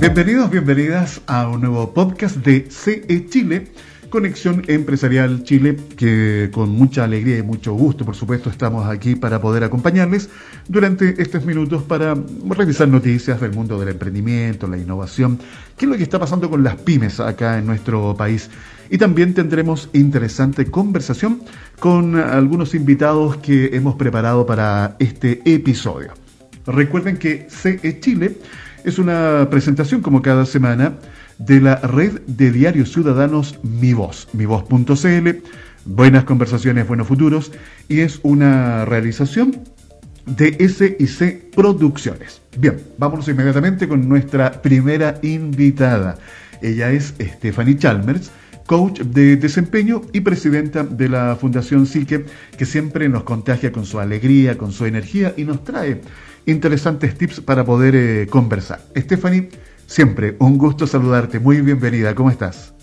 Bienvenidos, bienvenidas a un nuevo podcast de CE Chile, Conexión Empresarial Chile, que con mucha alegría y mucho gusto, por supuesto, estamos aquí para poder acompañarles durante estos minutos para revisar noticias del mundo del emprendimiento, la innovación, qué es lo que está pasando con las pymes acá en nuestro país. Y también tendremos interesante conversación con algunos invitados que hemos preparado para este episodio. Recuerden que CE Chile es una presentación como cada semana de la red de diarios ciudadanos Mi Voz, mivoz.cl, buenas conversaciones, buenos futuros, y es una realización de SIC Producciones. Bien, vámonos inmediatamente con nuestra primera invitada. Ella es Stephanie Chalmers, coach de desempeño y presidenta de la Fundación Psique, que siempre nos contagia con su alegría, con su energía y nos trae interesantes tips para poder eh, conversar. Stephanie, siempre un gusto saludarte, muy bienvenida, ¿cómo estás?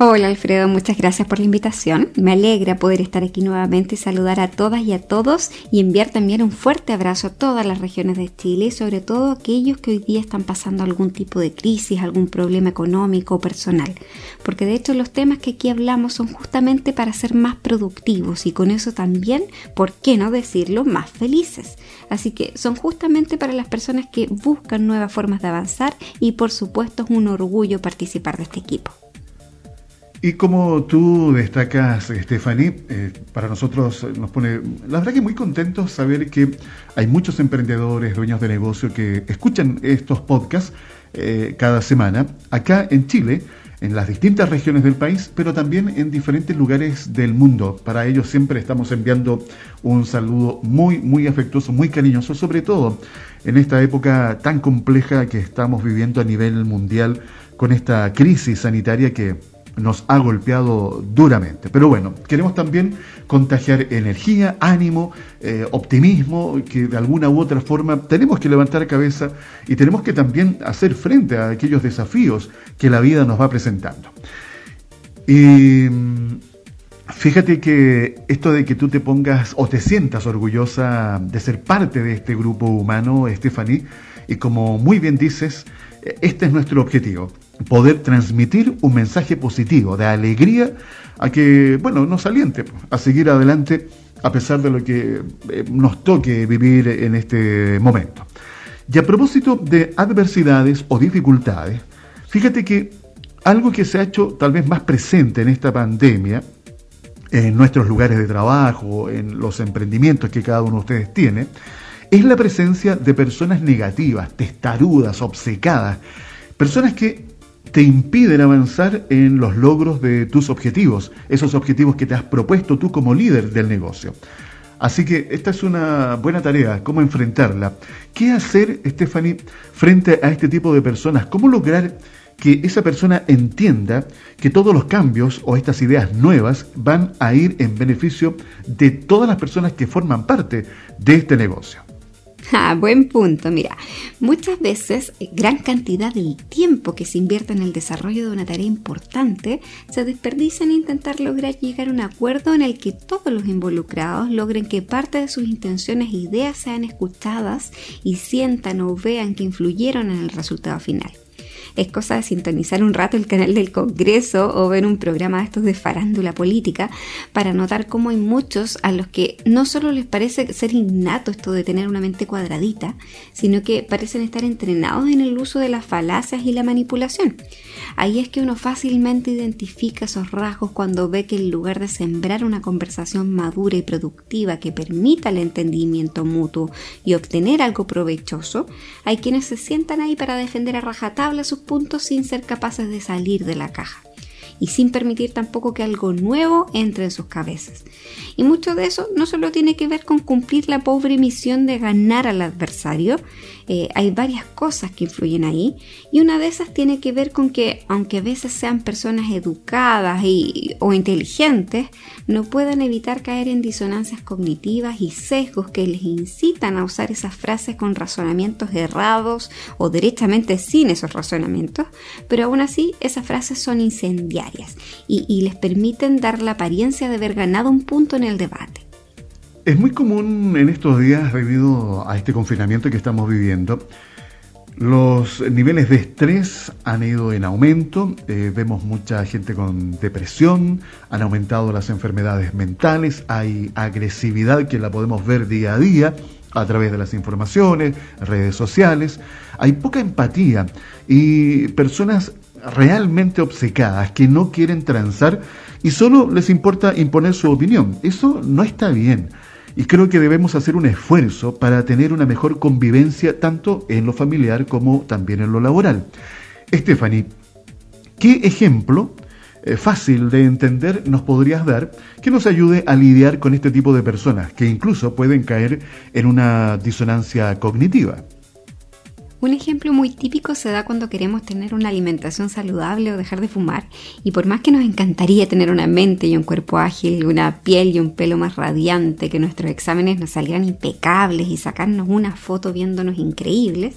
Hola Alfredo, muchas gracias por la invitación. Me alegra poder estar aquí nuevamente y saludar a todas y a todos y enviar también un fuerte abrazo a todas las regiones de Chile y sobre todo a aquellos que hoy día están pasando algún tipo de crisis, algún problema económico o personal. Porque de hecho los temas que aquí hablamos son justamente para ser más productivos y con eso también, ¿por qué no decirlo?, más felices. Así que son justamente para las personas que buscan nuevas formas de avanzar y por supuesto es un orgullo participar de este equipo. Y como tú destacas, Stephanie, eh, para nosotros nos pone, la verdad que muy contentos saber que hay muchos emprendedores, dueños de negocio que escuchan estos podcasts eh, cada semana, acá en Chile, en las distintas regiones del país, pero también en diferentes lugares del mundo. Para ellos siempre estamos enviando un saludo muy, muy afectuoso, muy cariñoso, sobre todo en esta época tan compleja que estamos viviendo a nivel mundial con esta crisis sanitaria que nos ha golpeado duramente. Pero bueno, queremos también contagiar energía, ánimo, eh, optimismo, que de alguna u otra forma tenemos que levantar cabeza y tenemos que también hacer frente a aquellos desafíos que la vida nos va presentando. Y mm, fíjate que esto de que tú te pongas o te sientas orgullosa de ser parte de este grupo humano, Stephanie, y como muy bien dices, este es nuestro objetivo poder transmitir un mensaje positivo, de alegría, a que, bueno, nos aliente a seguir adelante a pesar de lo que eh, nos toque vivir en este momento. Y a propósito de adversidades o dificultades, fíjate que algo que se ha hecho tal vez más presente en esta pandemia, en nuestros lugares de trabajo, en los emprendimientos que cada uno de ustedes tiene, es la presencia de personas negativas, testarudas, obcecadas, personas que te impiden avanzar en los logros de tus objetivos, esos objetivos que te has propuesto tú como líder del negocio. Así que esta es una buena tarea, cómo enfrentarla. ¿Qué hacer, Stephanie, frente a este tipo de personas? ¿Cómo lograr que esa persona entienda que todos los cambios o estas ideas nuevas van a ir en beneficio de todas las personas que forman parte de este negocio? Ah, buen punto. Mira, muchas veces eh, gran cantidad del tiempo que se invierte en el desarrollo de una tarea importante se desperdicia en intentar lograr llegar a un acuerdo en el que todos los involucrados logren que parte de sus intenciones e ideas sean escuchadas y sientan o vean que influyeron en el resultado final es cosa de sintonizar un rato el canal del Congreso o ver un programa de estos de farándula política para notar cómo hay muchos a los que no solo les parece ser innato esto de tener una mente cuadradita, sino que parecen estar entrenados en el uso de las falacias y la manipulación. Ahí es que uno fácilmente identifica esos rasgos cuando ve que en lugar de sembrar una conversación madura y productiva que permita el entendimiento mutuo y obtener algo provechoso, hay quienes se sientan ahí para defender a rajatabla sus puntos sin ser capaces de salir de la caja y sin permitir tampoco que algo nuevo entre en sus cabezas. Y mucho de eso no solo tiene que ver con cumplir la pobre misión de ganar al adversario, eh, hay varias cosas que influyen ahí y una de esas tiene que ver con que aunque a veces sean personas educadas y, o inteligentes, no puedan evitar caer en disonancias cognitivas y sesgos que les incitan a usar esas frases con razonamientos errados o derechamente sin esos razonamientos, pero aún así esas frases son incendiarias y, les permiten dar la apariencia de haber ganado un punto en el debate. Es muy común en estos días, debido a este confinamiento que estamos viviendo, Los niveles de estrés han ido en aumento, eh, vemos mucha gente con depresión, han aumentado las enfermedades mentales, hay agresividad que la podemos ver día a día a través de las informaciones, redes sociales, hay poca empatía y personas realmente obcecadas que no quieren transar y solo les importa imponer su opinión. Eso no está bien y creo que debemos hacer un esfuerzo para tener una mejor convivencia tanto en lo familiar como también en lo laboral. Stephanie, ¿qué ejemplo eh, fácil de entender nos podrías dar que nos ayude a lidiar con este tipo de personas que incluso pueden caer en una disonancia cognitiva? Un ejemplo muy típico se da cuando queremos tener una alimentación saludable o dejar de fumar. Y por más que nos encantaría tener una mente y un cuerpo ágil, una piel y un pelo más radiante, que nuestros exámenes nos salieran impecables y sacarnos una foto viéndonos increíbles,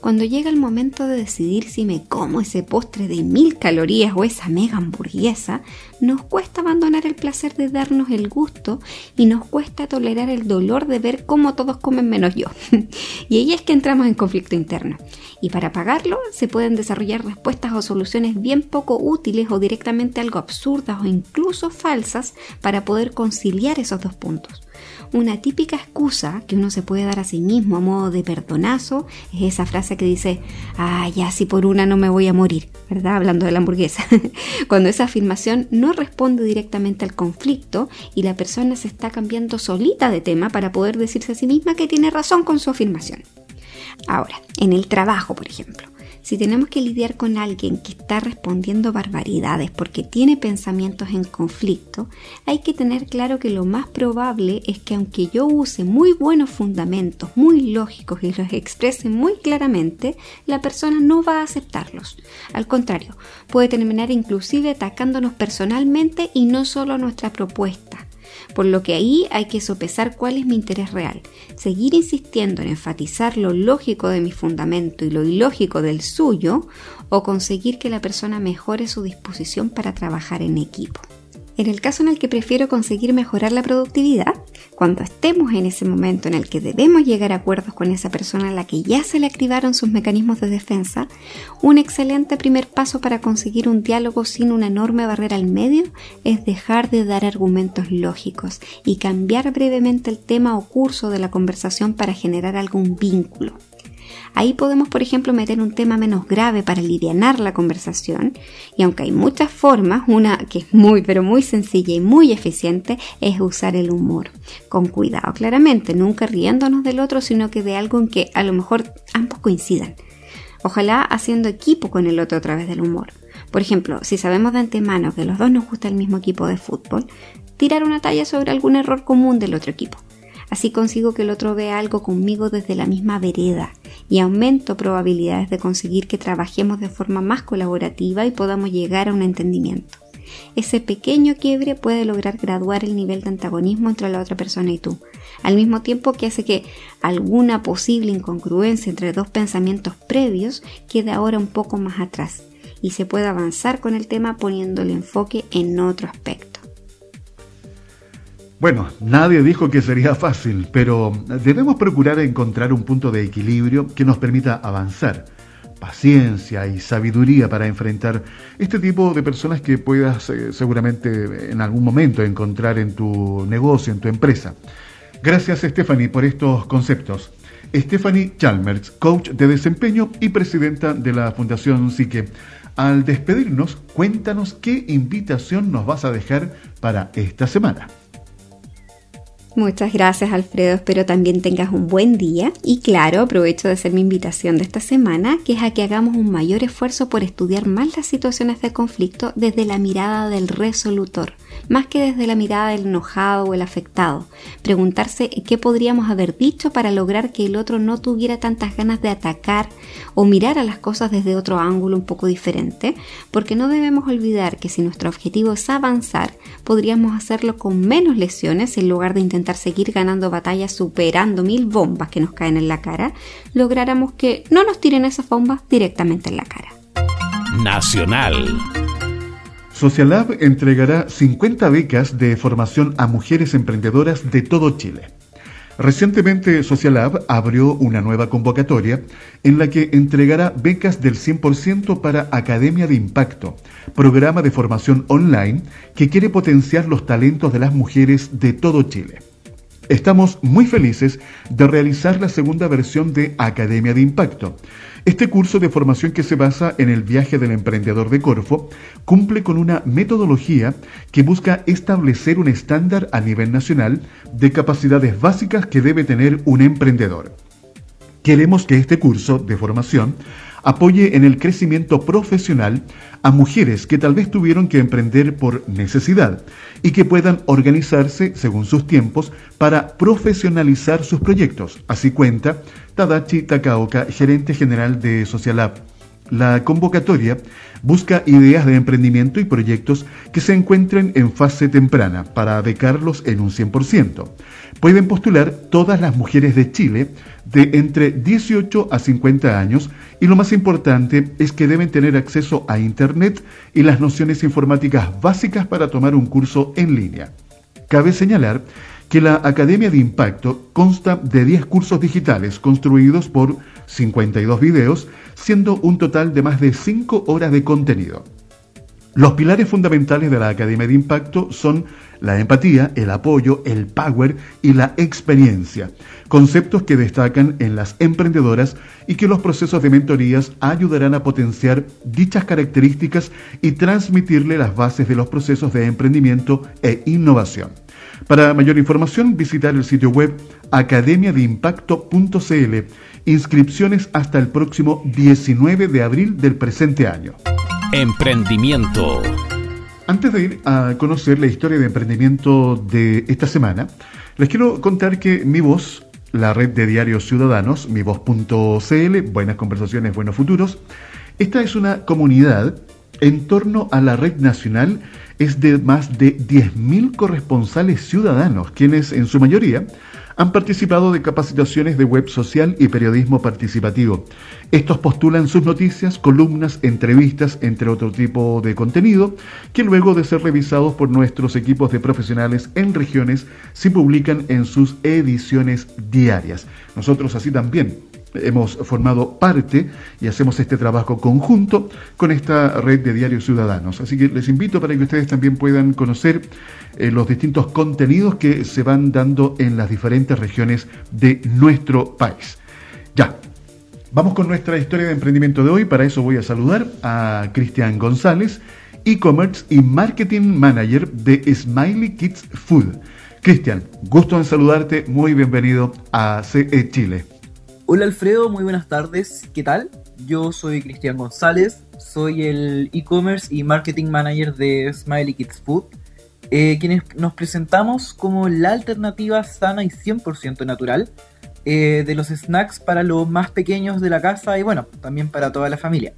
cuando llega el momento de decidir si me como ese postre de mil calorías o esa mega hamburguesa, nos cuesta abandonar el placer de darnos el gusto y nos cuesta tolerar el dolor de ver cómo todos comen menos yo. y ahí es que entramos en conflicto interno. Y para pagarlo se pueden desarrollar respuestas o soluciones bien poco útiles o directamente algo absurdas o incluso falsas para poder conciliar esos dos puntos. Una típica excusa que uno se puede dar a sí mismo a modo de perdonazo es esa frase que dice, ah, ya si por una no me voy a morir, ¿verdad? Hablando de la hamburguesa. Cuando esa afirmación no responde directamente al conflicto y la persona se está cambiando solita de tema para poder decirse a sí misma que tiene razón con su afirmación. Ahora, en el trabajo, por ejemplo. Si tenemos que lidiar con alguien que está respondiendo barbaridades porque tiene pensamientos en conflicto, hay que tener claro que lo más probable es que aunque yo use muy buenos fundamentos, muy lógicos y los exprese muy claramente, la persona no va a aceptarlos. Al contrario, puede terminar inclusive atacándonos personalmente y no solo nuestra propuesta. Por lo que ahí hay que sopesar cuál es mi interés real. Seguir insistiendo en enfatizar lo lógico de mi fundamento y lo ilógico del suyo o conseguir que la persona mejore su disposición para trabajar en equipo. En el caso en el que prefiero conseguir mejorar la productividad, cuando estemos en ese momento en el que debemos llegar a acuerdos con esa persona a la que ya se le activaron sus mecanismos de defensa, un excelente primer paso para conseguir un diálogo sin una enorme barrera al medio es dejar de dar argumentos lógicos y cambiar brevemente el tema o curso de la conversación para generar algún vínculo. Ahí podemos, por ejemplo, meter un tema menos grave para aliviar la conversación. Y aunque hay muchas formas, una que es muy, pero muy sencilla y muy eficiente es usar el humor. Con cuidado, claramente, nunca riéndonos del otro, sino que de algo en que a lo mejor ambos coincidan. Ojalá haciendo equipo con el otro a través del humor. Por ejemplo, si sabemos de antemano que los dos nos gusta el mismo equipo de fútbol, tirar una talla sobre algún error común del otro equipo. Así consigo que el otro vea algo conmigo desde la misma vereda y aumento probabilidades de conseguir que trabajemos de forma más colaborativa y podamos llegar a un entendimiento. Ese pequeño quiebre puede lograr graduar el nivel de antagonismo entre la otra persona y tú, al mismo tiempo que hace que alguna posible incongruencia entre dos pensamientos previos quede ahora un poco más atrás y se pueda avanzar con el tema poniendo el enfoque en otro aspecto. Bueno, nadie dijo que sería fácil, pero debemos procurar encontrar un punto de equilibrio que nos permita avanzar. Paciencia y sabiduría para enfrentar este tipo de personas que puedas eh, seguramente en algún momento encontrar en tu negocio, en tu empresa. Gracias Stephanie por estos conceptos. Stephanie Chalmers, coach de desempeño y presidenta de la Fundación Psique. Al despedirnos, cuéntanos qué invitación nos vas a dejar para esta semana. Muchas gracias Alfredo, espero también tengas un buen día y claro, aprovecho de hacer mi invitación de esta semana, que es a que hagamos un mayor esfuerzo por estudiar más las situaciones de conflicto desde la mirada del resolutor más que desde la mirada del enojado o el afectado. Preguntarse qué podríamos haber dicho para lograr que el otro no tuviera tantas ganas de atacar o mirar a las cosas desde otro ángulo un poco diferente, porque no debemos olvidar que si nuestro objetivo es avanzar, podríamos hacerlo con menos lesiones en lugar de intentar seguir ganando batallas superando mil bombas que nos caen en la cara, lográramos que no nos tiren esas bombas directamente en la cara. Nacional. Socialab entregará 50 becas de formación a mujeres emprendedoras de todo Chile. Recientemente Socialab abrió una nueva convocatoria en la que entregará becas del 100% para Academia de Impacto, programa de formación online que quiere potenciar los talentos de las mujeres de todo Chile. Estamos muy felices de realizar la segunda versión de Academia de Impacto. Este curso de formación que se basa en el viaje del emprendedor de Corfo cumple con una metodología que busca establecer un estándar a nivel nacional de capacidades básicas que debe tener un emprendedor. Queremos que este curso de formación apoye en el crecimiento profesional a mujeres que tal vez tuvieron que emprender por necesidad y que puedan organizarse según sus tiempos para profesionalizar sus proyectos. Así cuenta Tadachi Takaoka, gerente general de Socialab. La convocatoria busca ideas de emprendimiento y proyectos que se encuentren en fase temprana para becarlos en un 100%. Pueden postular todas las mujeres de Chile de entre 18 a 50 años y lo más importante es que deben tener acceso a Internet y las nociones informáticas básicas para tomar un curso en línea. Cabe señalar que la Academia de Impacto consta de 10 cursos digitales construidos por 52 videos, siendo un total de más de 5 horas de contenido. Los pilares fundamentales de la Academia de Impacto son la empatía, el apoyo, el power y la experiencia, conceptos que destacan en las emprendedoras y que los procesos de mentorías ayudarán a potenciar dichas características y transmitirle las bases de los procesos de emprendimiento e innovación. Para mayor información, visitar el sitio web academiadeimpacto.cl. Inscripciones hasta el próximo 19 de abril del presente año. Emprendimiento. Antes de ir a conocer la historia de emprendimiento de esta semana, les quiero contar que Mi Voz, la red de diarios ciudadanos, mivoz.cl, Buenas Conversaciones, Buenos Futuros, esta es una comunidad en torno a la red nacional es de más de 10.000 corresponsales ciudadanos, quienes en su mayoría han participado de capacitaciones de web social y periodismo participativo. Estos postulan sus noticias, columnas, entrevistas, entre otro tipo de contenido, que luego de ser revisados por nuestros equipos de profesionales en regiones, se publican en sus ediciones diarias. Nosotros así también hemos formado parte y hacemos este trabajo conjunto con esta red de diarios ciudadanos. Así que les invito para que ustedes también puedan conocer eh, los distintos contenidos que se van dando en las diferentes regiones de nuestro país. Ya, vamos con nuestra historia de emprendimiento de hoy. Para eso voy a saludar a Cristian González, e-commerce y marketing manager de Smiley Kids Food. Cristian, gusto en saludarte, muy bienvenido a CE Chile. Hola Alfredo, muy buenas tardes. ¿Qué tal? Yo soy Cristian González, soy el e-commerce y marketing manager de Smiley Kids Food, eh, quienes nos presentamos como la alternativa sana y 100% natural eh, de los snacks para los más pequeños de la casa y bueno, también para toda la familia.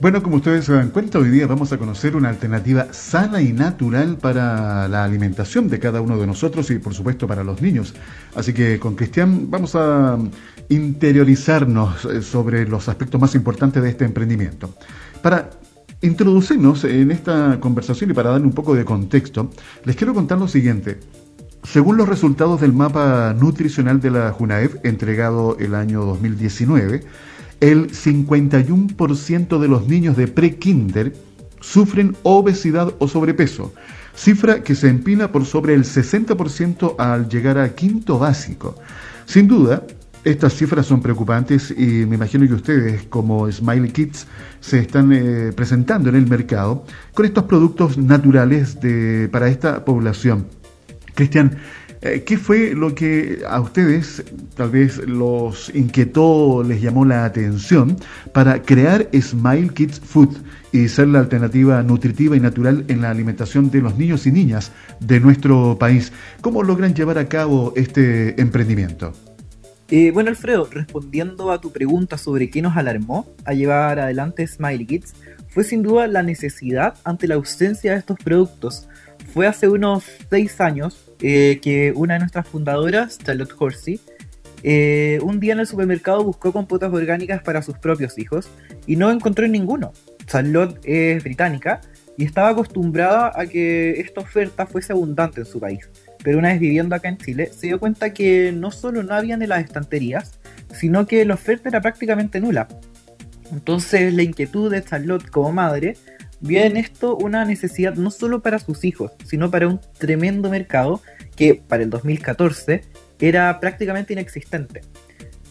Bueno, como ustedes se dan cuenta, hoy día vamos a conocer una alternativa sana y natural para la alimentación de cada uno de nosotros y por supuesto para los niños. Así que con Cristian vamos a interiorizarnos eh, sobre los aspectos más importantes de este emprendimiento. Para introducirnos en esta conversación y para darle un poco de contexto, les quiero contar lo siguiente. Según los resultados del mapa nutricional de la JUNAEF entregado el año 2019, el 51% de los niños de pre-kinder sufren obesidad o sobrepeso, cifra que se empina por sobre el 60% al llegar a quinto básico. Sin duda, estas cifras son preocupantes y me imagino que ustedes como Smiley Kids se están eh, presentando en el mercado con estos productos naturales de, para esta población. Cristian, eh, ¿Qué fue lo que a ustedes tal vez los inquietó, les llamó la atención para crear Smile Kids Food y ser la alternativa nutritiva y natural en la alimentación de los niños y niñas de nuestro país? ¿Cómo logran llevar a cabo este emprendimiento? Eh, bueno, Alfredo, respondiendo a tu pregunta sobre qué nos alarmó a llevar adelante Smile Kids, fue sin duda la necesidad ante la ausencia de estos productos. Fue hace unos seis años eh, que una de nuestras fundadoras, Charlotte Horsey, eh, un día en el supermercado buscó compotas orgánicas para sus propios hijos y no encontró ninguno. Charlotte es británica y estaba acostumbrada a que esta oferta fuese abundante en su país. Pero una vez viviendo acá en Chile, se dio cuenta que no solo no habían en las estanterías, sino que la oferta era prácticamente nula. Entonces la inquietud de Charlotte como madre vio en esto una necesidad no solo para sus hijos, sino para un tremendo mercado que para el 2014 era prácticamente inexistente.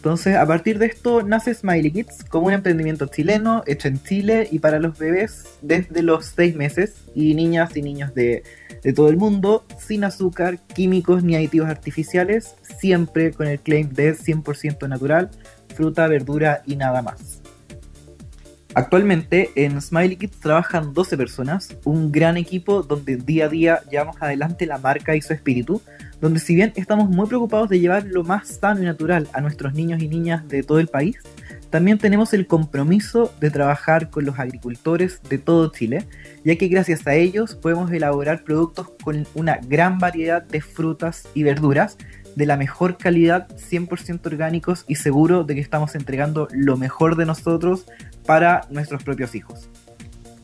Entonces, a partir de esto nace Smiley Kids como un emprendimiento chileno hecho en Chile y para los bebés desde los 6 meses y niñas y niños de, todo el mundo, sin azúcar, químicos ni aditivos artificiales, siempre con el claim de 100% natural, fruta, verdura y nada más. Actualmente en Smiley Kids trabajan 12 personas, un gran equipo donde día a día llevamos adelante la marca y su espíritu, donde si bien estamos muy preocupados de llevar lo más sano y natural a nuestros niños y niñas de todo el país, también tenemos el compromiso de trabajar con los agricultores de todo Chile, ya que gracias a ellos podemos elaborar productos con una gran variedad de frutas y verduras de la mejor calidad, 100% orgánicos y seguro de que estamos entregando lo mejor de nosotros para nuestros propios hijos.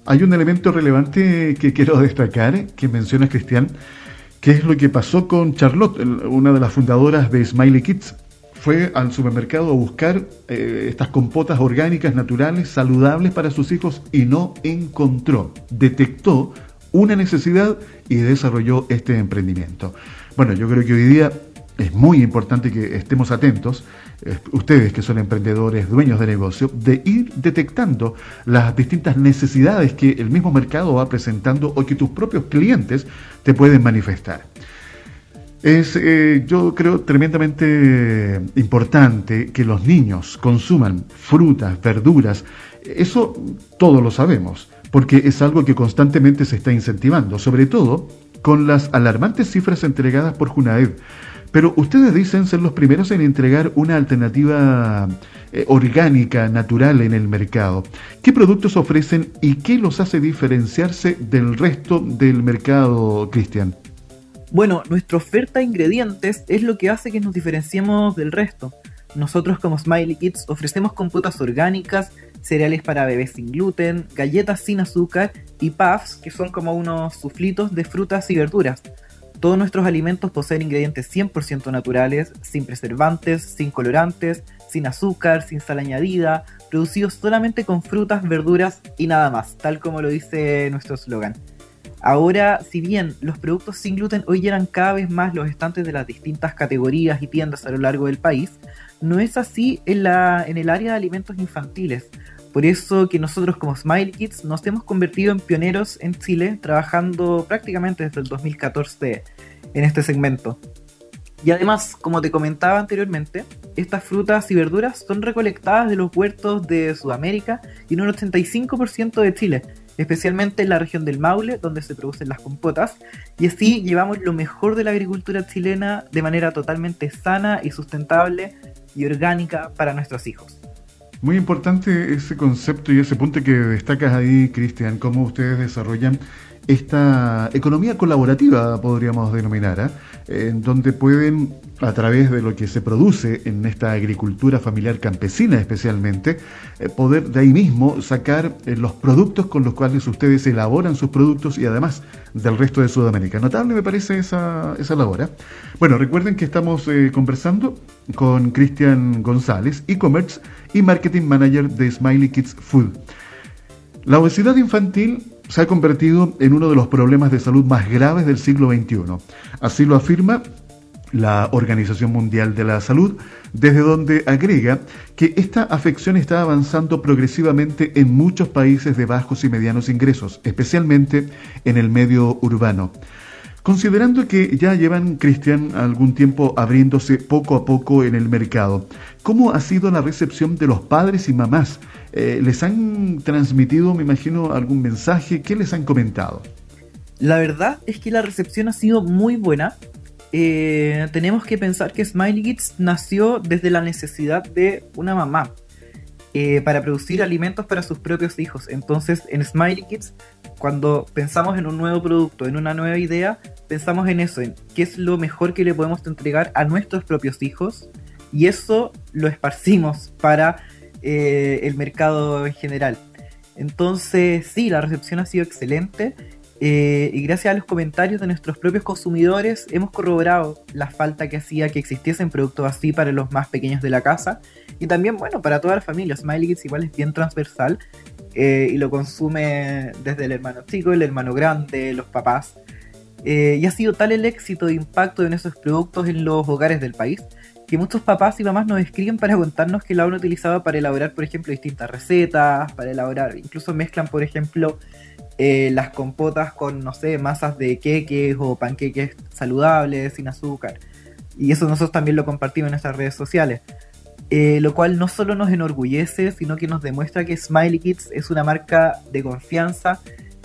Hay un elemento relevante que quiero destacar, que menciona Cristian, que es lo que pasó con Charlotte, una de las fundadoras de Smiley Kids. Fue al supermercado a buscar eh, estas compotas orgánicas, naturales, saludables para sus hijos y no encontró. Detectó una necesidad y desarrolló este emprendimiento. Bueno, yo creo que hoy día es muy importante que estemos atentos, eh, ustedes que son emprendedores, dueños de negocio, de ir detectando las distintas necesidades que el mismo mercado va presentando o que tus propios clientes te pueden manifestar. Es, eh, yo creo, tremendamente importante que los niños consuman frutas, verduras. Eso todos lo sabemos, porque es algo que constantemente se está incentivando, sobre todo con las alarmantes cifras entregadas por Junaed pero ustedes dicen ser los primeros en entregar una alternativa eh, orgánica, natural en el mercado. ¿Qué productos ofrecen y qué los hace diferenciarse del resto del mercado, Cristian? Bueno, nuestra oferta de ingredientes es lo que hace que nos diferenciemos del resto. Nosotros como Smiley Kids ofrecemos compotas orgánicas, cereales para bebés sin gluten, galletas sin azúcar y puffs, que son como unos suflitos de frutas y verduras. Todos nuestros alimentos poseen ingredientes 100% naturales, sin preservantes, sin colorantes, sin azúcar, sin sal añadida, producidos solamente con frutas, verduras y nada más, tal como lo dice nuestro eslogan. Ahora, si bien los productos sin gluten hoy llenan cada vez más los estantes de las distintas categorías y tiendas a lo largo del país, no es así en, la, en el área de alimentos infantiles, por eso que nosotros como Smile Kids nos hemos convertido en pioneros en Chile, trabajando prácticamente desde el 2014 en este segmento. Y además, como te comentaba anteriormente, estas frutas y verduras son recolectadas de los huertos de Sudamérica y en un 85% de Chile, especialmente en la región del Maule, donde se producen las compotas, y así llevamos lo mejor de la agricultura chilena de manera totalmente sana y sustentable y orgánica para nuestros hijos. Muy importante ese concepto y ese punto que destacas ahí, Cristian, cómo ustedes desarrollan esta economía colaborativa, podríamos denominar, ¿eh? en donde pueden, a través de lo que se produce en esta agricultura familiar campesina especialmente, eh, poder de ahí mismo sacar eh, los productos con los cuales ustedes elaboran sus productos y además del resto de Sudamérica. Notable me parece esa, esa labor. Bueno, recuerden que estamos conversando con Cristian González, e-commerce y marketing manager de Smiley Kids Food. La obesidad infantil se ha convertido en uno de los problemas de salud más graves del siglo XXI. Así lo afirma la Organización Mundial de la Salud, desde donde agrega que esta afección está avanzando progresivamente en muchos países de bajos y medianos ingresos, especialmente en el medio urbano. Considerando que ya llevan, Cristian, algún tiempo abriéndose poco a poco en el mercado, ¿cómo ha sido la recepción de los padres y mamás eh, ¿Les han transmitido, me imagino, algún mensaje? ¿Qué les han comentado? La verdad es que la recepción ha sido muy buena. Eh, tenemos que pensar que Smiley Kids nació desde la necesidad de una mamá eh, para producir alimentos para sus propios hijos. Entonces, en Smiley Kids, cuando pensamos en un nuevo producto, en una nueva idea, pensamos en eso, en qué es lo mejor que le podemos entregar a nuestros propios hijos. Y eso lo esparcimos para eh, el mercado en general. Entonces, sí, la recepción ha sido excelente. Eh, y gracias a los comentarios de nuestros propios consumidores hemos corroborado la falta que hacía que existiesen productos así para los más pequeños de la casa y también, bueno, para toda la familia. Smiley Kids igual es bien transversal eh, y lo consume desde el hermano chico, el hermano grande, los papás. Eh, y ha sido tal el éxito e impacto de nuestros productos en los hogares del país que muchos papás y mamás nos escriben para contarnos que la han utilizado para elaborar, por ejemplo, distintas recetas, para elaborar, incluso mezclan, por ejemplo, eh, las compotas con, no sé, masas de queques o panqueques saludables, sin azúcar. Y eso nosotros también lo compartimos en nuestras redes sociales. Eh, lo cual no solo nos enorgullece, sino que nos demuestra que Smiley Kids es una marca de confianza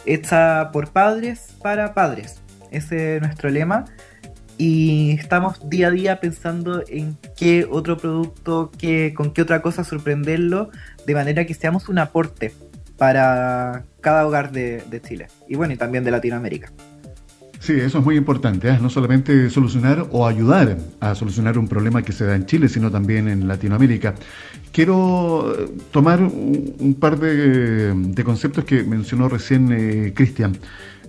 hecha por padres para padres. Ese es nuestro lema y estamos día a día pensando en qué otro producto, qué, con qué otra cosa sorprenderlo, de manera que seamos un aporte para cada hogar de, Chile y bueno, y también de Latinoamérica. Sí, eso es muy importante, ¿eh? no solamente solucionar o ayudar a solucionar un problema que se da en Chile, sino también en Latinoamérica. Quiero eh, tomar un, par de, conceptos que mencionó recién eh, Cristian.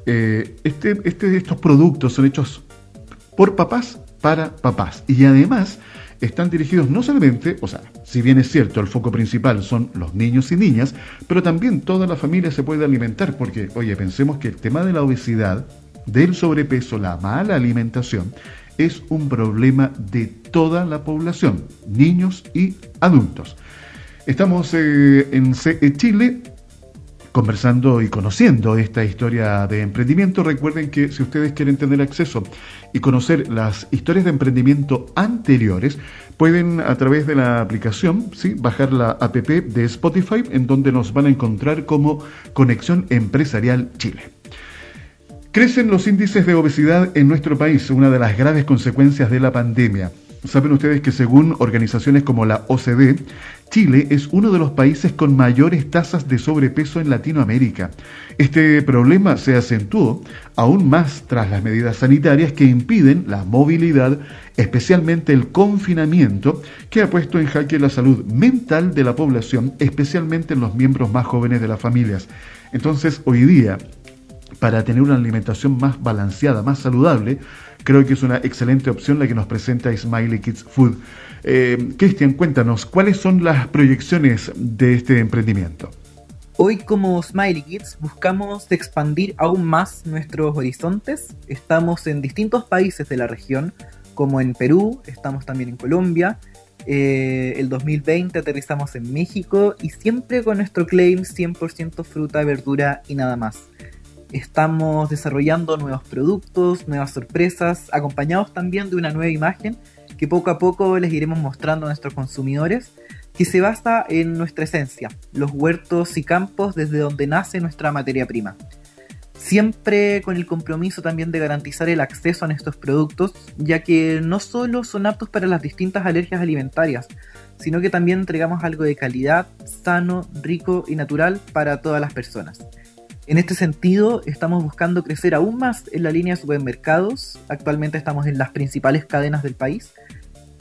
este, este, estos productos son hechos por papás para papás. Y además están dirigidos no solamente, o sea, si bien es cierto, el foco principal son los niños y niñas, pero también toda la familia se puede alimentar, porque, oye, pensemos que el tema de la obesidad, del sobrepeso, la mala alimentación, es un problema de toda la población, niños y adultos. Estamos eh, en CE Chile conversando y conociendo esta historia de emprendimiento. Recuerden que si ustedes quieren tener acceso y conocer las historias de emprendimiento anteriores, pueden a través de la aplicación bajar la app de Spotify en donde nos van a encontrar como Conexión Empresarial Chile. Crecen los índices de obesidad en nuestro país, una de las graves consecuencias de la pandemia. Saben ustedes que según organizaciones como la OCDE, Chile es uno de los países con mayores tasas de sobrepeso en Latinoamérica. Este problema se acentuó aún más tras las medidas sanitarias que impiden la movilidad, especialmente el confinamiento, que ha puesto en jaque la salud mental de la población, especialmente en los miembros más jóvenes de las familias. Entonces, hoy día, para tener una alimentación más balanceada, más saludable, creo que es una excelente opción la que nos presenta Smiley Kids Food. Eh, Cristian, cuéntanos, ¿cuáles son las proyecciones de este emprendimiento? Hoy como Smiley Kids buscamos expandir aún más nuestros horizontes. Estamos en distintos países de la región, como en Perú, estamos también en Colombia. Eh, el 2020 aterrizamos en México y siempre con nuestro claim 100% fruta, verdura y nada más. Estamos desarrollando nuevos productos, nuevas sorpresas, acompañados también de una nueva imagen que poco a poco les iremos mostrando a nuestros consumidores, que se basa en nuestra esencia, los huertos y campos desde donde nace nuestra materia prima. Siempre con el compromiso también de garantizar el acceso a estos productos, ya que no solo son aptos para las distintas alergias alimentarias, sino que también entregamos algo de calidad, sano, rico y natural para todas las personas. En este sentido, estamos buscando crecer aún más en la línea de supermercados. Actualmente estamos en las principales cadenas del país.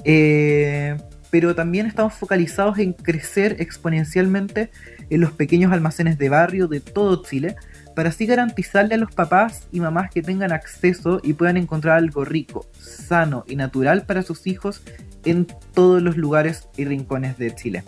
Eh, pero también estamos focalizados en crecer exponencialmente en los pequeños almacenes de barrio de todo Chile, para así garantizarle a los papás y mamás que tengan acceso y puedan encontrar algo rico, sano y natural para sus hijos en todos los lugares y rincones de Chile.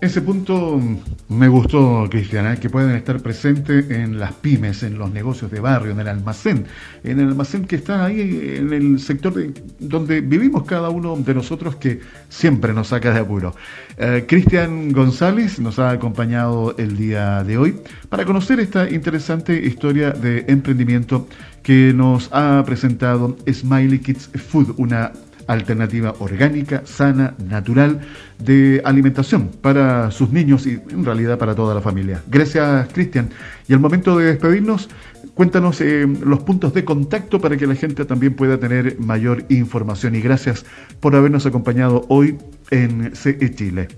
Ese punto me gustó, Cristiana, que pueden estar presentes en las pymes, en los negocios de barrio, en el almacén, en el almacén que está ahí en el sector donde vivimos cada uno de nosotros que siempre nos saca de apuro. Eh, Cristian González nos ha acompañado el día de hoy para conocer esta interesante historia de emprendimiento que nos ha presentado Smiley Kids Food, una alternativa orgánica, sana, natural de alimentación para sus niños y en realidad para toda la familia. Gracias, Cristian. Y al momento de despedirnos, cuéntanos eh, los puntos de contacto para que la gente también pueda tener mayor información. Y gracias por habernos acompañado hoy en CE Chile.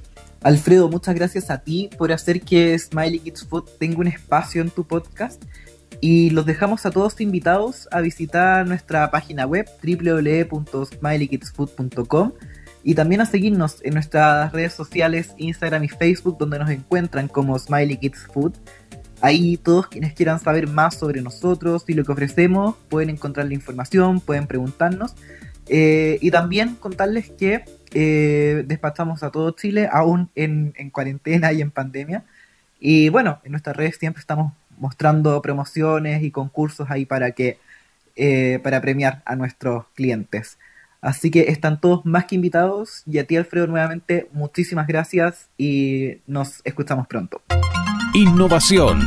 Alfredo, muchas gracias a ti por hacer que Smiley Kids Food tenga un espacio en tu podcast y los dejamos a todos invitados a visitar nuestra página web www.smileykidsfood.com y también a seguirnos en nuestras redes sociales Instagram y Facebook donde nos encuentran como Smiley Kids Food. Ahí todos quienes quieran saber más sobre nosotros y lo que ofrecemos pueden encontrar la información, pueden preguntarnos. Eh, y también contarles que eh, despachamos a todo Chile, aún en, en, cuarentena y en pandemia. Y bueno, en nuestras redes siempre estamos mostrando promociones y concursos ahí para que eh, para premiar a nuestros clientes. Así que están todos más que invitados y a ti Alfredo nuevamente muchísimas gracias y nos escuchamos pronto. Innovación.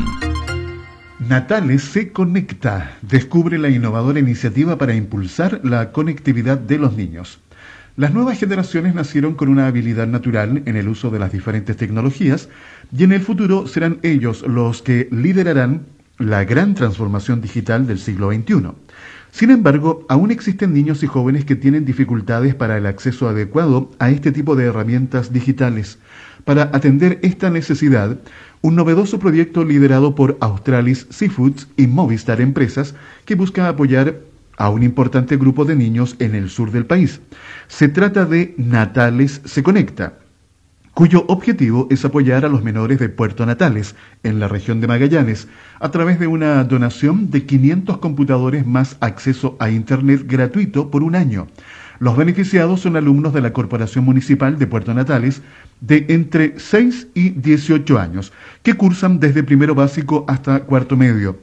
Natales se conecta. Descubre la innovadora iniciativa para impulsar la conectividad de los niños. Las nuevas generaciones nacieron con una habilidad natural en el uso de las diferentes tecnologías y en el futuro serán ellos los que liderarán la gran transformación digital del siglo XXI. Sin embargo, aún existen niños y jóvenes que tienen dificultades para el acceso adecuado a este tipo de herramientas digitales. Para atender esta necesidad, un novedoso proyecto liderado por Australis Seafoods y Movistar Empresas que busca apoyar a un importante grupo de niños en el sur del país. Se trata de Natales Se Conecta, cuyo objetivo es apoyar a los menores de Puerto Natales, en la región de Magallanes, a través de una donación de 500 computadores más acceso a Internet gratuito por un año. Los beneficiados son alumnos de la Corporación Municipal de Puerto Natales de entre 6 y 18 años, que cursan desde primero básico hasta cuarto medio.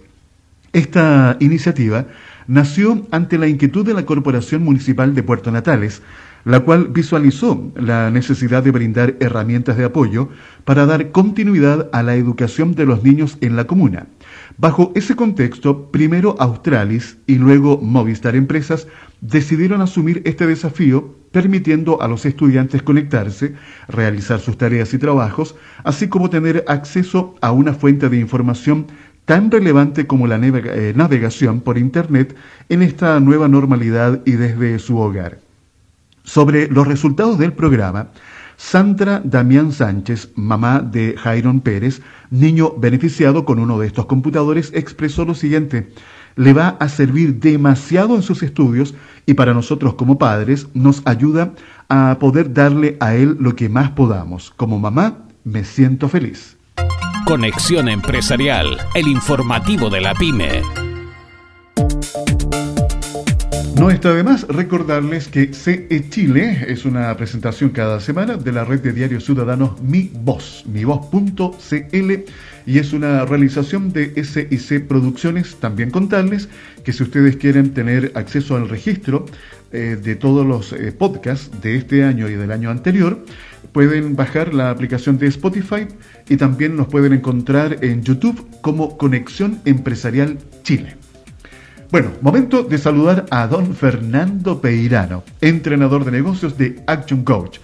Esta iniciativa nació ante la inquietud de la Corporación Municipal de Puerto Natales, la cual visualizó la necesidad de brindar herramientas de apoyo para dar continuidad a la educación de los niños en la comuna. Bajo ese contexto, primero Australis y luego Movistar Empresas decidieron asumir este desafío permitiendo a los estudiantes conectarse, realizar sus tareas y trabajos, así como tener acceso a una fuente de información tan relevante como la eh, navegación por Internet en esta nueva normalidad y desde su hogar. Sobre los resultados del programa, Sandra Damián Sánchez, mamá de Jairon Pérez, niño beneficiado con uno de estos computadores, expresó lo siguiente, le va a servir demasiado en sus estudios y para nosotros como padres nos ayuda a poder darle a él lo que más podamos. Como mamá, me siento feliz. Conexión Empresarial, el informativo de la pyme. No está de más recordarles que CE Chile es una presentación cada semana de la red de diarios ciudadanos Mi Voz, mivoz.cl y es una realización de SIC Producciones. También contarles que si ustedes quieren tener acceso al registro eh, de todos los eh, podcasts de este año y del año anterior, pueden bajar la aplicación de Spotify y también nos pueden encontrar en YouTube como Conexión Empresarial Chile. Bueno, momento de saludar a don Fernando Peirano, entrenador de negocios de Action Coach.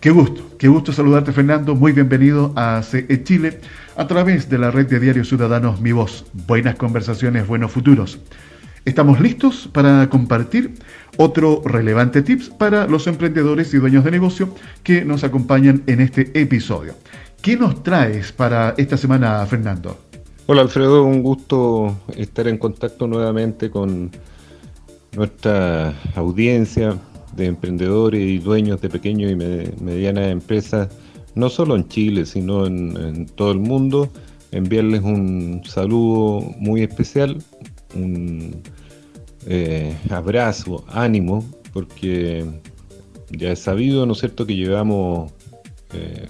Qué gusto, qué gusto saludarte Fernando, muy bienvenido a CE Chile a través de la red de diarios ciudadanos Mi Voz. Buenas conversaciones, buenos futuros. Estamos listos para compartir otro relevante tips para los emprendedores y dueños de negocio que nos acompañan en este episodio. ¿Qué nos traes para esta semana, Fernando? Hola Alfredo, un gusto estar en contacto nuevamente con nuestra audiencia de emprendedores y dueños de pequeñas y medianas empresas, no solo en Chile, sino en, todo el mundo. Enviarles un saludo muy especial, un eh, abrazo, ánimo, porque ya es sabido, ¿no es cierto?, que llevamos eh,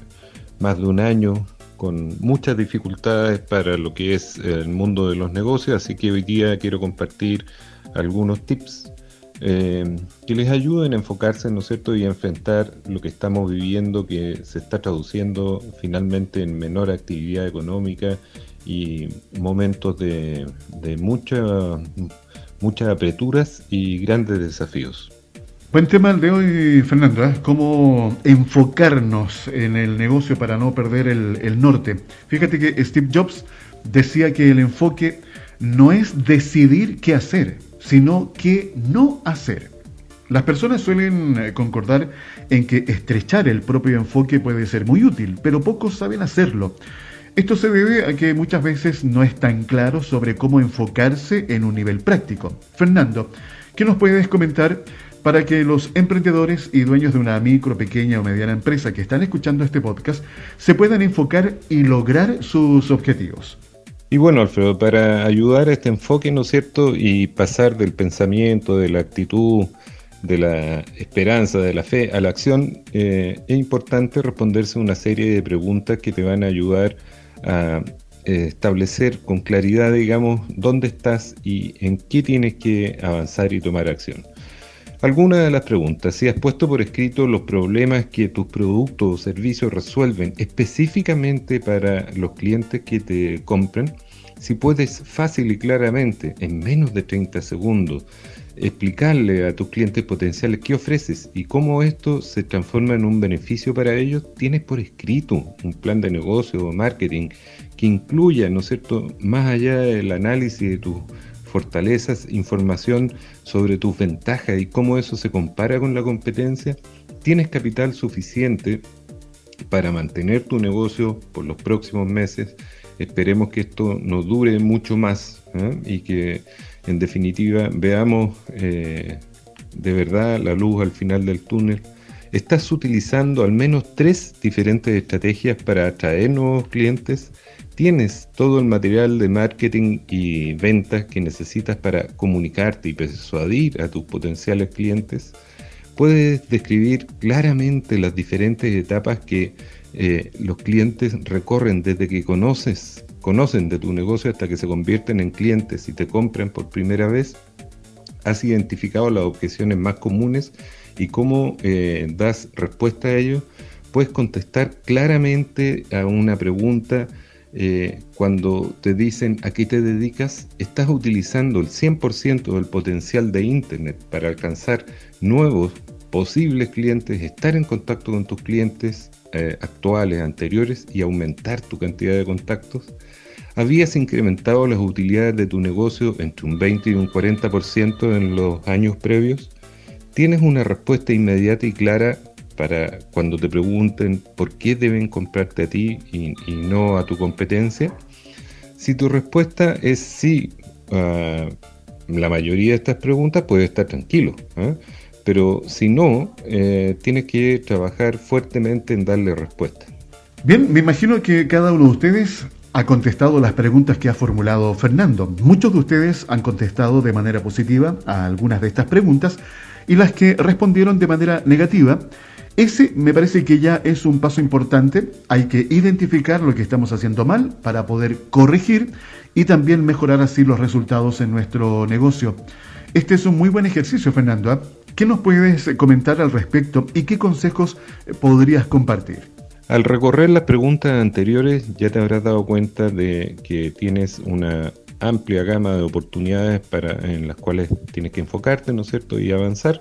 más de un año con muchas dificultades para lo que es el mundo de los negocios, así que hoy día quiero compartir algunos tips eh, que les ayuden a enfocarse, ¿no es cierto?, y a enfrentar lo que estamos viviendo, que se está traduciendo finalmente en menor actividad económica y momentos de, de mucha muchas apreturas y grandes desafíos. Buen tema el de hoy, Fernando, ¿eh? cómo enfocarnos en el negocio para no perder el, norte. Fíjate que Steve Jobs decía que el enfoque no es decidir qué hacer, sino qué no hacer. Las personas suelen eh, concordar en que estrechar el propio enfoque puede ser muy útil, pero pocos saben hacerlo. Esto se debe a que muchas veces no es tan claro sobre cómo enfocarse en un nivel práctico. Fernando, ¿qué nos puedes comentar para que los emprendedores y dueños de una micro, pequeña o mediana empresa que están escuchando este podcast se puedan enfocar y lograr sus objetivos? Y bueno, Alfredo, para ayudar a este enfoque, ¿no es cierto? Y pasar del pensamiento, de la actitud, de la esperanza, de la fe a la acción, eh, es importante responderse una serie de preguntas que te van a ayudar a eh, establecer con claridad, digamos, dónde estás y en qué tienes que avanzar y tomar acción. Algunas de las preguntas, si has puesto por escrito los problemas que tus productos o servicios resuelven específicamente para los clientes que te compren, si puedes fácil y claramente, en menos de 30 segundos, explicarle a tus clientes potenciales qué ofreces y cómo esto se transforma en un beneficio para ellos, tienes por escrito un plan de negocio o marketing que incluya, ¿no es cierto?, más allá del análisis de tus fortalezas, información sobre tus ventajas y cómo eso se compara con la competencia, tienes capital suficiente para mantener tu negocio por los próximos meses. Esperemos que esto no dure mucho más ¿eh? y que en definitiva veamos eh, de verdad la luz al final del túnel. Estás utilizando al menos tres diferentes estrategias para atraer nuevos clientes tienes todo el material de marketing y ventas que necesitas para comunicarte y persuadir a tus potenciales clientes, puedes describir claramente las diferentes etapas que eh, los clientes recorren desde que conoces, conocen de tu negocio hasta que se convierten en clientes y te compran por primera vez. Has identificado las objeciones más comunes y cómo eh, das respuesta a ellos. Puedes contestar claramente a una pregunta eh, cuando te dicen a qué te dedicas, estás utilizando el 100% del potencial de Internet para alcanzar nuevos posibles clientes, estar en contacto con tus clientes eh, actuales, anteriores y aumentar tu cantidad de contactos. ¿Habías incrementado las utilidades de tu negocio entre un 20 y un 40% en los años previos? ¿Tienes una respuesta inmediata y clara para cuando te pregunten por qué deben comprarte a ti y, no a tu competencia? Si tu respuesta es sí, a la mayoría de estas preguntas puede estar tranquilo. ¿eh? Pero si no, eh, tienes que trabajar fuertemente en darle respuesta. Bien, me imagino que cada uno de ustedes ha contestado las preguntas que ha formulado Fernando. Muchos de ustedes han contestado de manera positiva a algunas de estas preguntas y las que respondieron de manera negativa ese me parece que ya es un paso importante. Hay que identificar lo que estamos haciendo mal para poder corregir y también mejorar así los resultados en nuestro negocio. Este es un muy buen ejercicio, Fernando. ¿ah? ¿Qué nos puedes comentar al respecto y qué consejos podrías compartir? Al recorrer las preguntas anteriores ya te habrás dado cuenta de que tienes una amplia gama de oportunidades para, en las cuales tienes que enfocarte, ¿no es cierto? Y avanzar.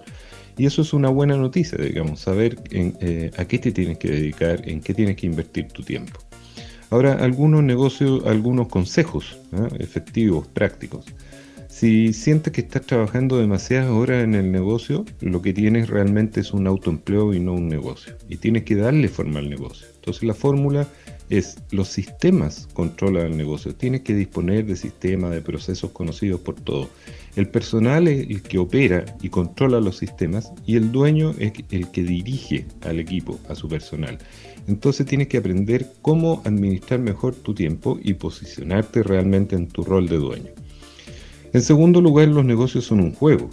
Y eso es una buena noticia, digamos, saber eh, a qué te tienes que dedicar, en qué tienes que invertir tu tiempo. Ahora, algunos negocios, algunos consejos efectivos, prácticos. Si sientes que estás trabajando demasiadas horas en el negocio, lo que tienes realmente es un autoempleo y no un negocio. Y tienes que darle forma al negocio. Entonces la fórmula es los sistemas controlan el negocio. Tienes que disponer de sistemas, de procesos conocidos por todos. El personal es el que opera y controla los sistemas y el dueño es el que dirige al equipo, a su personal. Entonces tienes que aprender cómo administrar mejor tu tiempo y posicionarte realmente en tu rol de dueño. En segundo lugar, los negocios son un juego.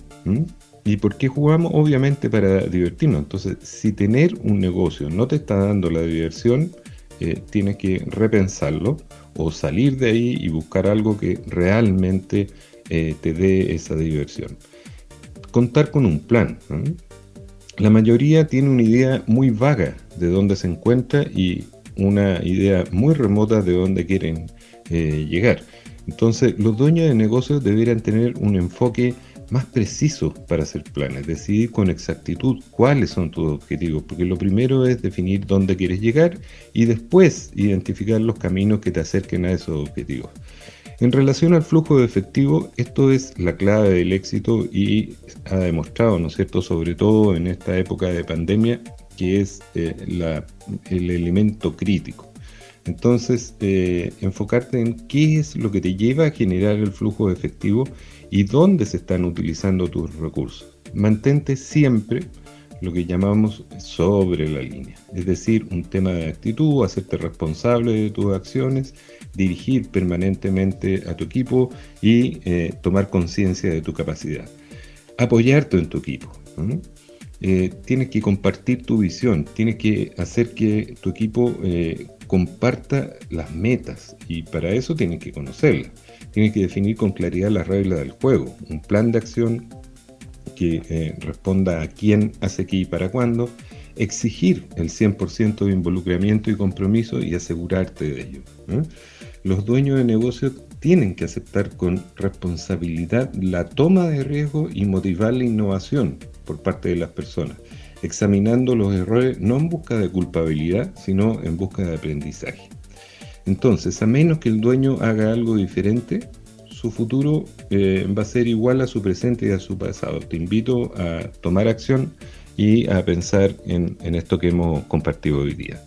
¿Y por qué jugamos? Obviamente para divertirnos. Entonces, si tener un negocio no te está dando la diversión, eh, tienes que repensarlo o salir de ahí y buscar algo que realmente eh, te dé esa diversión. Contar con un plan. La mayoría tiene una idea muy vaga de dónde se encuentra y una idea muy remota de dónde quieren eh, llegar. Entonces, los dueños de negocios deberían tener un enfoque más preciso para hacer planes, decidir con exactitud cuáles son tus objetivos, porque lo primero es definir dónde quieres llegar y después identificar los caminos que te acerquen a esos objetivos. En relación al flujo de efectivo, esto es la clave del éxito y ha demostrado, ¿no es cierto?, sobre todo en esta época de pandemia, que es eh, el elemento crítico. Entonces, eh, enfocarte en qué es lo que te lleva a generar el flujo de efectivo y dónde se están utilizando tus recursos. Mantente siempre lo que llamamos sobre la línea, es decir, un tema de actitud, hacerte responsable de tus acciones, dirigir permanentemente a tu equipo y eh, tomar conciencia de tu capacidad. Apoyarte en tu equipo. Eh, tienes que compartir tu visión, tienes que hacer que tu equipo comparta las metas y para eso tienes que conocerlas. Tienes que definir con claridad las reglas del juego, un plan de acción que eh, responda a quién hace qué y para cuándo, exigir el 100% de involucramiento y compromiso y asegurarte de ello. Los dueños de negocios tienen que aceptar con responsabilidad la toma de riesgo y motivar la innovación por parte de las personas, examinando los errores no en busca de culpabilidad, sino en busca de aprendizaje. Entonces, a menos que el dueño haga algo diferente, su futuro eh, va a ser igual a su presente y a su pasado. Te invito a tomar acción y a pensar en, esto que hemos compartido hoy día.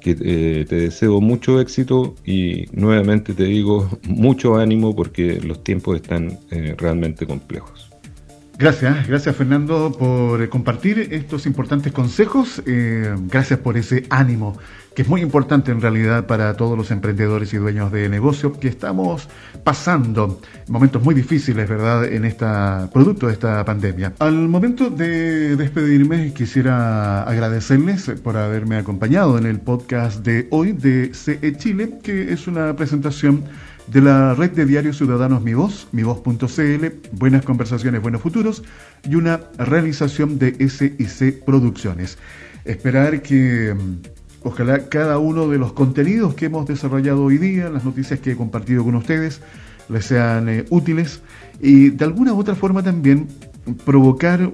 Que eh, te deseo mucho éxito y nuevamente te digo mucho ánimo porque los tiempos están eh, realmente complejos. Gracias, gracias Fernando por compartir estos importantes consejos. Eh, gracias por ese ánimo, que es muy importante en realidad para todos los emprendedores y dueños de negocio que estamos pasando momentos muy difíciles, ¿verdad?, en esta producto de esta pandemia. Al momento de despedirme, quisiera agradecerles por haberme acompañado en el podcast de hoy de CE Chile, que es una presentación de la red de diarios ciudadanos Mi Voz, mivoz.cl, Buenas Conversaciones, Buenos Futuros y una realización de SIC Producciones. Esperar que mm, ojalá cada uno de los contenidos que hemos desarrollado hoy día, las noticias que he compartido con ustedes, les sean eh, útiles y de alguna u otra forma también provocar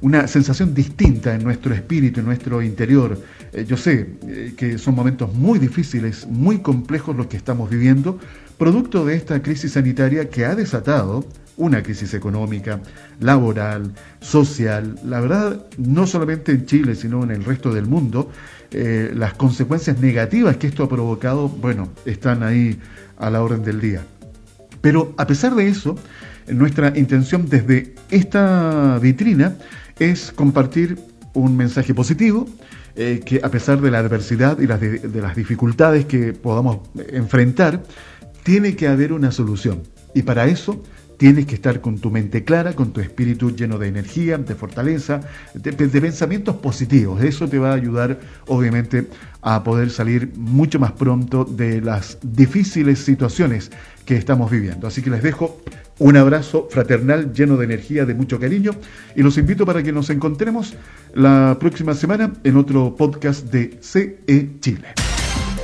una sensación distinta en nuestro espíritu, en nuestro interior. Eh, yo sé eh, que son momentos muy difíciles, muy complejos los que estamos viviendo, producto de esta crisis sanitaria que ha desatado una crisis económica, laboral, social. La verdad, no solamente en Chile, sino en el resto del mundo, eh, las consecuencias negativas que esto ha provocado, bueno, están ahí a la orden del día. Pero a pesar de eso, nuestra intención desde esta vitrina es compartir un mensaje positivo, eh, que a pesar de la adversidad y de, las dificultades que podamos enfrentar, tiene que haber una solución. Y para eso tienes que estar con tu mente clara, con tu espíritu lleno de energía, de fortaleza, de, pensamientos positivos. Eso te va a ayudar, obviamente, a poder salir mucho más pronto de las difíciles situaciones que estamos viviendo. Así que les dejo un abrazo fraternal lleno de energía, de mucho cariño y los invito para que nos encontremos la próxima semana en otro podcast de CE Chile.